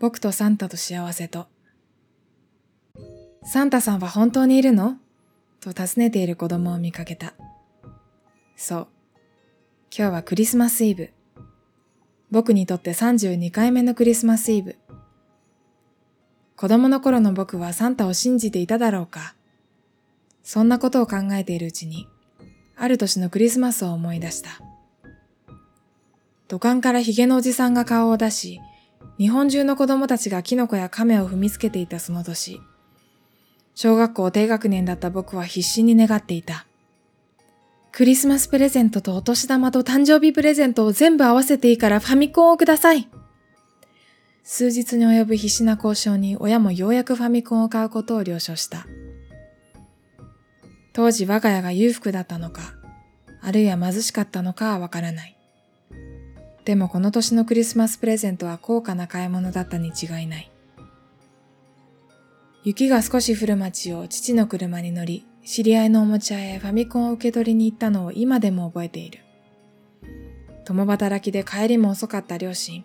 僕とサンタと幸せと。サンタさんは本当にいるの？と尋ねている子供を見かけた。そう。今日はクリスマスイブ。僕にとって32回目のクリスマスイブ。子供の頃の僕はサンタを信じていただろうか。そんなことを考えているうちに、ある年のクリスマスを思い出した。土管からヒゲのおじさんが顔を出し、日本中の子供たちがキノコや亀を踏みつけていたその年、小学校低学年だった僕は必死に願っていた。クリスマスプレゼントとお年玉と誕生日プレゼントを全部合わせていいからファミコンをください。数日に及ぶ必死な交渉に親もようやくファミコンを買うことを了承した。当時我が家が裕福だったのか、あるいは貧しかったのかはわからない。でもこの年のクリスマスプレゼントは高価な買い物だったに違いない。雪が少し降る街を父の車に乗り、知り合いのおもちゃへファミコンを受け取りに行ったのを今でも覚えている。共働きで帰りも遅かった両親。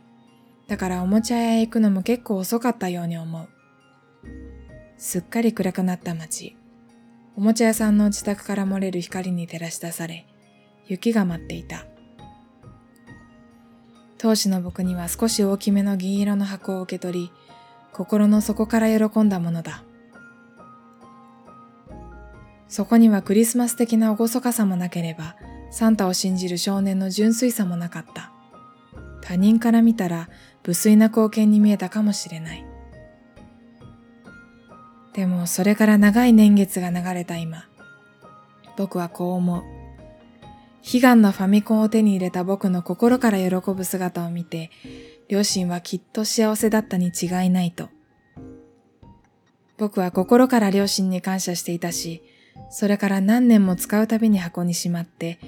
だからおもちゃ屋へ行くのも結構遅かったように思う。すっかり暗くなった街。おもちゃ屋さんの自宅から漏れる光に照らし出され、雪が舞っていた。当時の僕には少し大きめの銀色の箱を受け取り、心の底から喜んだものだ。そこにはクリスマス的な厳かさもなければ、サンタを信じる少年の純粋さもなかった。他人から見たら無粋な光景に見えたかもしれない。でもそれから長い年月が流れた今、僕はこう思う。悲願のファミコンを手に入れた僕の心から喜ぶ姿を見て、両親はきっと幸せだったに違いないと。僕は心から両親に感謝していたし、それから何年も使うたびに箱にしまって、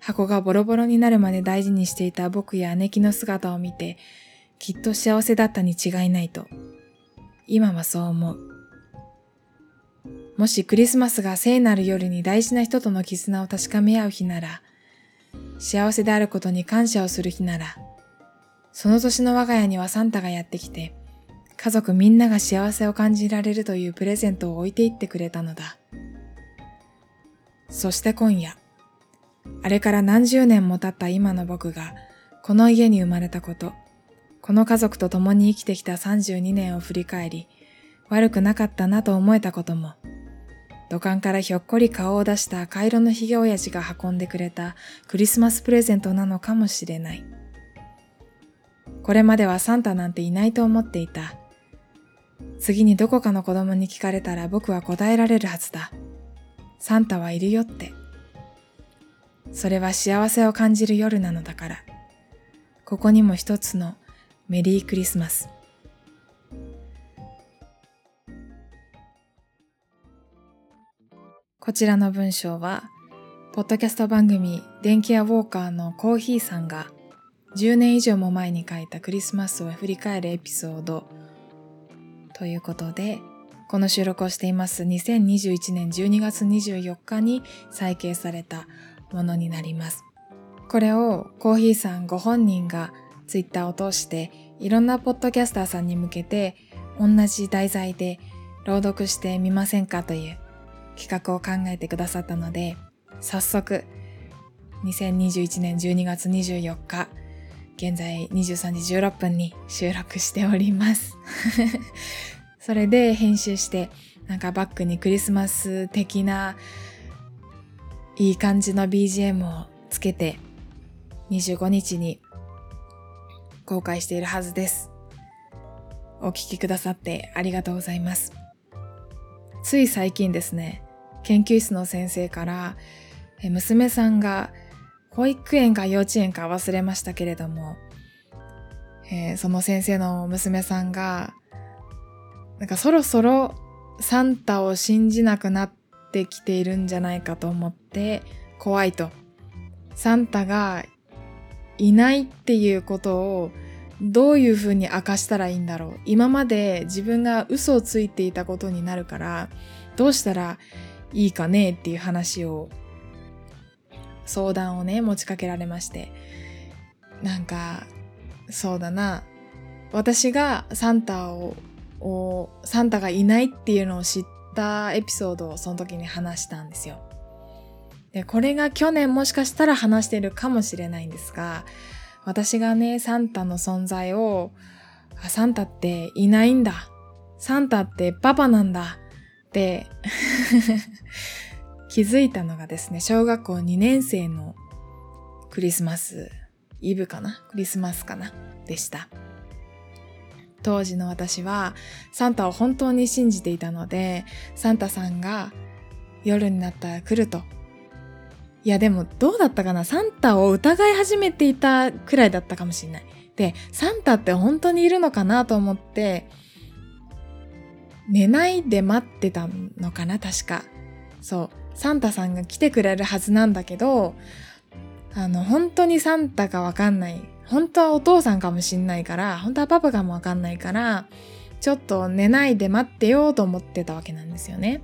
箱がボロボロになるまで大事にしていた僕や姉貴の姿を見て、きっと幸せだったに違いないと。今はそう思う。もしクリスマスが聖なる夜に大事な人との絆を確かめ合う日なら、幸せであることに感謝をする日なら、その年の我が家にはサンタがやってきて、家族みんなが幸せを感じられるというプレゼントを置いていってくれたのだ。そして今夜、あれから何十年も経った今の僕が、この家に生まれたこと、この家族と共に生きてきた32年を振り返り、悪くなかったなと思えたことも、土管からひょっこり顔を出した赤色のひげ親父が運んでくれたクリスマスプレゼントなのかもしれない。これまではサンタなんていないと思っていた。次にどこかの子供に聞かれたら僕は答えられるはずだ。サンタはいるよって。それは幸せを感じる夜なのだから。ここにも一つのメリークリスマス。こちらの文章は、ポッドキャスト番組電気屋ウォーカーのコーヒーさんが10年以上も前に書いたクリスマスを振り返るエピソードということで、この収録をしています2021年12月24日に再掲されたものになります。これをコーヒーさんご本人がツイッターを通していろんなポッドキャスターさんに向けて同じ題材で朗読してみませんかという企画を考えてくださったので、早速、2021年12月24日、現在23時16分に収録しております。それで編集して、なんかバックにクリスマス的ないい感じの BGM をつけて25日に公開しているはずです。お聴きくださってありがとうございます。つい最近ですね、研究室の先生から娘さんが保育園か幼稚園か忘れましたけれども、え、その先生の娘さんがなんかそろそろサンタを信じなくなってきているんじゃないかと思って怖いと。サンタがいないっていうことをどういうふうに明かしたらいいんだろう。今まで自分が嘘をついていたことになるから、どうしたらいいかねっていう話を相談をね持ちかけられましてなんかそうだな私がサンタををサンタがいないっていうのを知ったエピソードをその時に話したんですよ。で、これが去年もしかしたら話してるかもしれないんですが、私がね、サンタの存在を、あサンタっていないんだ。サンタってパパなんだ。って 気づいたのがですね、小学校2年生のクリスマスイブかな？クリスマスかな？でした。当時の私はサンタを本当に信じていたので、サンタさんが夜になったら来ると。いやでもどうだったかな？サンタを疑い始めていたくらいだったかもしれない。で、サンタって本当にいるのかなと思って、寝ないで待ってたのかな確か。そう。サンタさんが来てくれるはずなんだけど、あの、本当にサンタかわかんない。本当はお父さんかもしんないから、本当はパパかもわかんないから、ちょっと寝ないで待ってようと思ってたわけなんですよね。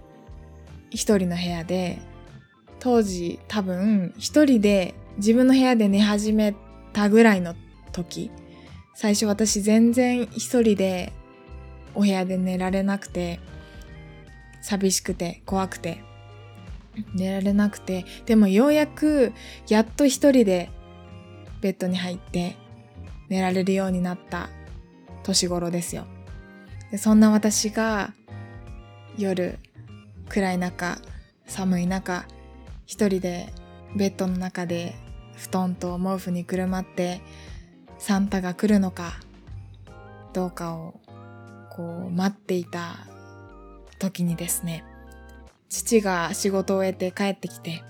一人の部屋で、当時多分一人で自分の部屋で寝始めたぐらいの時、最初私全然一人でお部屋で寝られなくて、寂しくて怖くて寝られなくて、でもようやくやっと一人でベッドに入って寝られるようになった年頃ですよ。でそんな私が夜暗い中寒い中一人でベッドの中で布団と毛布にくるまってサンタが来るのかどうかをこう待っていた時にですね父が仕事を終えて帰ってきて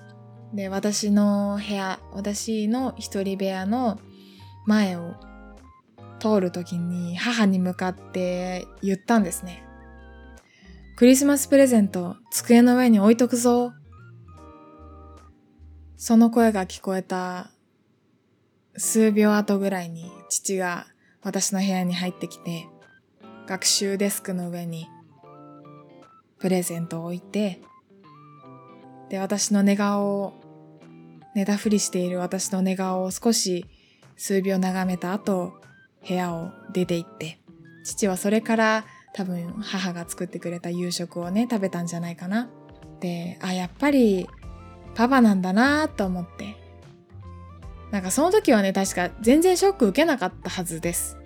で、私の部屋、私の一人部屋の前を通るときに母に向かって言ったんですね。クリスマスプレゼント机の上に置いとくぞ。その声が聞こえた数秒後ぐらいに父が私の部屋に入ってきて学習デスクの上にプレゼントを置いてで私の寝顔を寝たふりしている私の寝顔を少し数秒眺めた後、部屋を出て行って、父はそれから多分母が作ってくれた夕食をね、食べたんじゃないかな。で、あ、やっぱりパパなんだなと思って。なんかその時はね、確か全然ショック受けなかったはずです。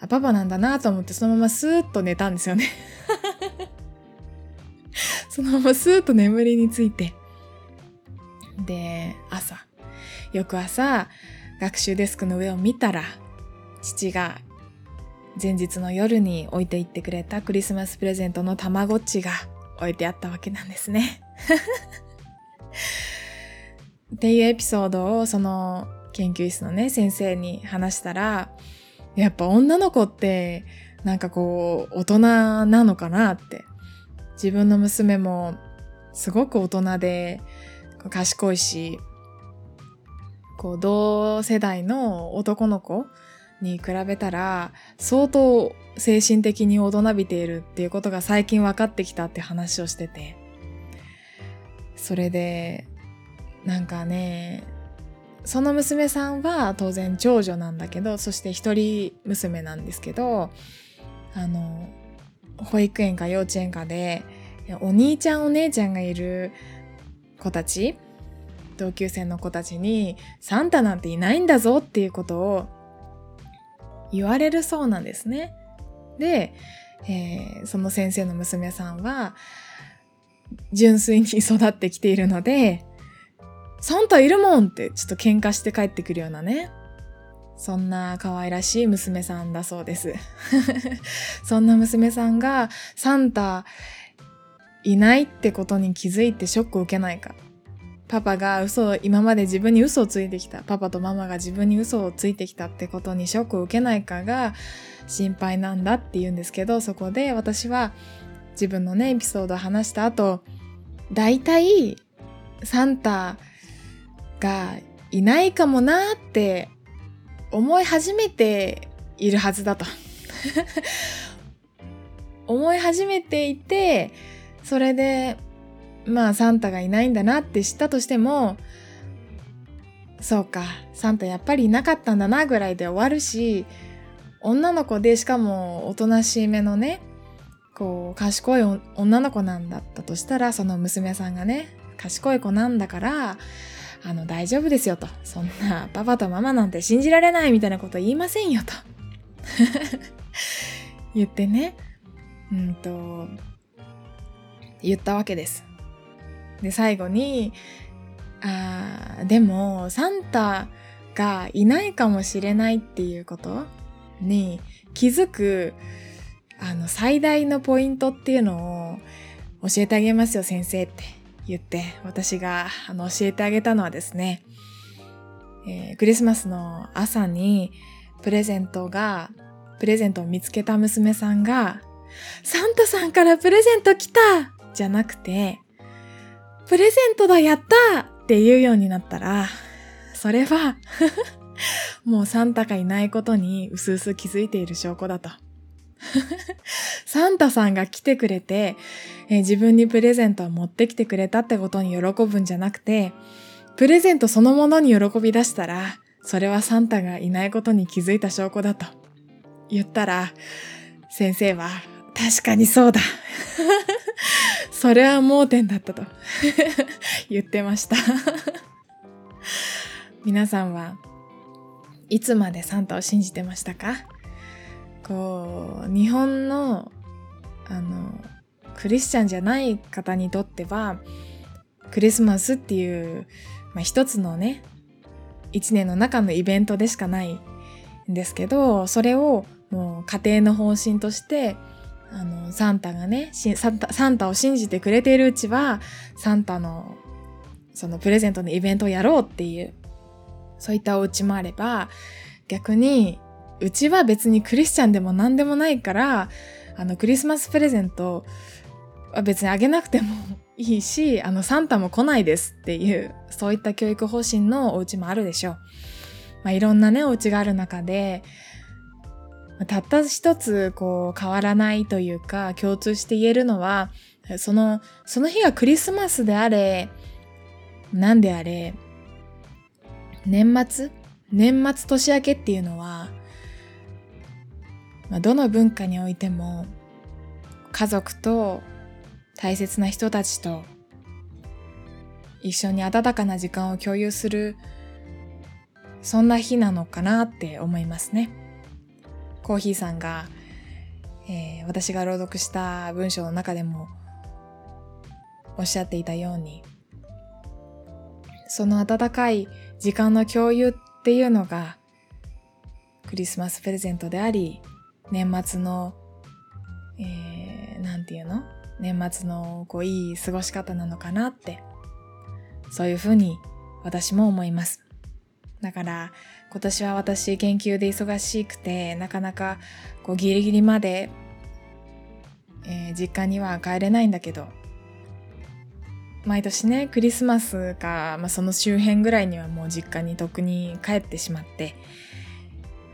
あ、パパなんだなと思ってそのままスーッと寝たんですよね そのままスーッと眠りについて。で、朝、翌朝、学習デスクの上を見たら、父が前日の夜に置いていってくれたクリスマスプレゼントのたまごっちが置いてあったわけなんですね。っていうエピソードをその研究室のね、先生に話したら、やっぱ女の子ってなんかこう大人なのかなって。自分の娘もすごく大人で賢いし、こう同世代の男の子に比べたら相当精神的に大人びているっていうことが最近分かってきたって話をしてて。それで、なんかね、その娘さんは当然長女なんだけど、そして一人娘なんですけど、あの、保育園か幼稚園かで、お兄ちゃんお姉ちゃんがいる子たち同級生の子たちにサンタなんていないんだぞっていうことを言われるそうなんですね。で、えー、その先生の娘さんは純粋に育ってきているのでサンタいるもんってちょっと喧嘩して帰ってくるようなね。そんな可愛らしい娘さんだそうです。そんな娘さんがサンタいないってことに気づいてショックを受けないか。パパが嘘を、今まで自分に嘘をついてきた。パパとママが自分に嘘をついてきたってことにショックを受けないかが心配なんだって言うんですけど、そこで私は自分のね、エピソードを話した後、大体サンタがいないかもなって思い始めているはずだと。思い始めていて、それで、まあサンタがいないんだなって知ったとしても、そうか、サンタやっぱりいなかったんだなぐらいで終わるし、女の子でしかもおとなしめのねこう賢い女の子なんだったとしたらその娘さんがね賢い子なんだからあの大丈夫ですよと。そんなパパとママなんて信じられないみたいなこと言いませんよと。言ってね。うんと言ったわけです。で最後にあでもサンタがいないかもしれないっていうことに気づくあの最大のポイントっていうのを教えてあげますよ先生って。言って私があの教えてあげたのはですね、えー、クリスマスの朝にプレゼントがプレゼントを見つけた娘さんがサンタさんからプレゼント来たじゃなくてプレゼントだやったって言うようになったらそれは もうサンタがいないことにうすうす気づいている証拠だと。サンタさんが来てくれて、えー、自分にプレゼントを持ってきてくれたってことに喜ぶんじゃなくて、プレゼントそのものに喜び出したら、それはサンタがいないことに気づいた証拠だと言ったら、先生は、確かにそうだ。それは盲点だったと 言ってました 皆さんはいつまでサンタを信じてましたか？こう日本のあのクリスチャンじゃない方にとってはクリスマスっていう、まあ、一つのね一年の中のイベントでしかないんですけどそれをもう家庭の方針としてあのサンタがねサンタサンタを信じてくれているうちはサンタのそのプレゼントのイベントをやろうっていうそういったお家もあれば逆にうちは別にクリスチャンでも何でもないから、あの、クリスマスプレゼントは別にあげなくても いいし、あの、サンタも来ないですっていう、そういった教育方針のお家もあるでしょう。まあ、いろんなね、お家がある中で、たった一つ、こう、変わらないというか、共通して言えるのは、その、その日がクリスマスであれ、なんであれ、年末年末年明けっていうのは、まあ、どの文化においても家族と大切な人たちと一緒に温かな時間を共有するそんな日なのかなって思いますね。コーヒーさんが、えー、私が朗読した文章の中でもおっしゃっていたようにその温かい時間の共有っていうのがクリスマスプレゼントであり年末の、えー、なんていうの？年末のこういい過ごし方なのかなって、そういうふうに私も思います。だから今年は私研究で忙しくてなかなかこうギリギリまで、えー、実家には帰れないんだけど毎年ねクリスマスか、まあ、その周辺ぐらいにはもう実家にとくに帰ってしまって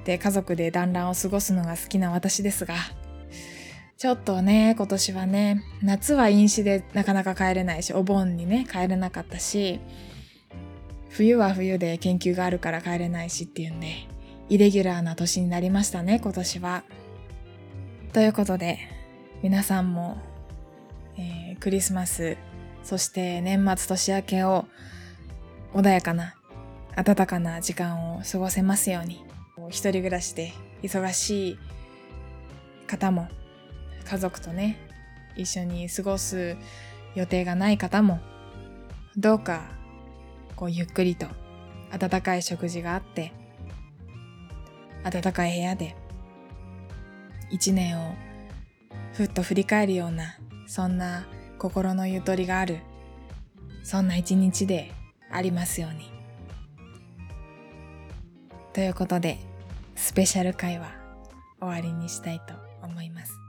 で家族で団らんを過ごすのが好きな私ですが、ちょっとね、今年はね、夏は飲酒でなかなか帰れないし、お盆にね、帰れなかったし、冬は冬で研究があるから帰れないしっていうんで、イレギュラーな年になりましたね、今年は。ということで、皆さんも、えー、クリスマス、そして年末年明けを穏やかな、暖かな時間を過ごせますように。一人暮らしで忙しい方も家族とね一緒に過ごす予定がない方もどうかこうゆっくりと温かい食事があって暖かい部屋で一年をふっと振り返るようなそんな心のゆとりがあるそんな一日でありますように。ということでスペシャル会は終わりにしたいと思います。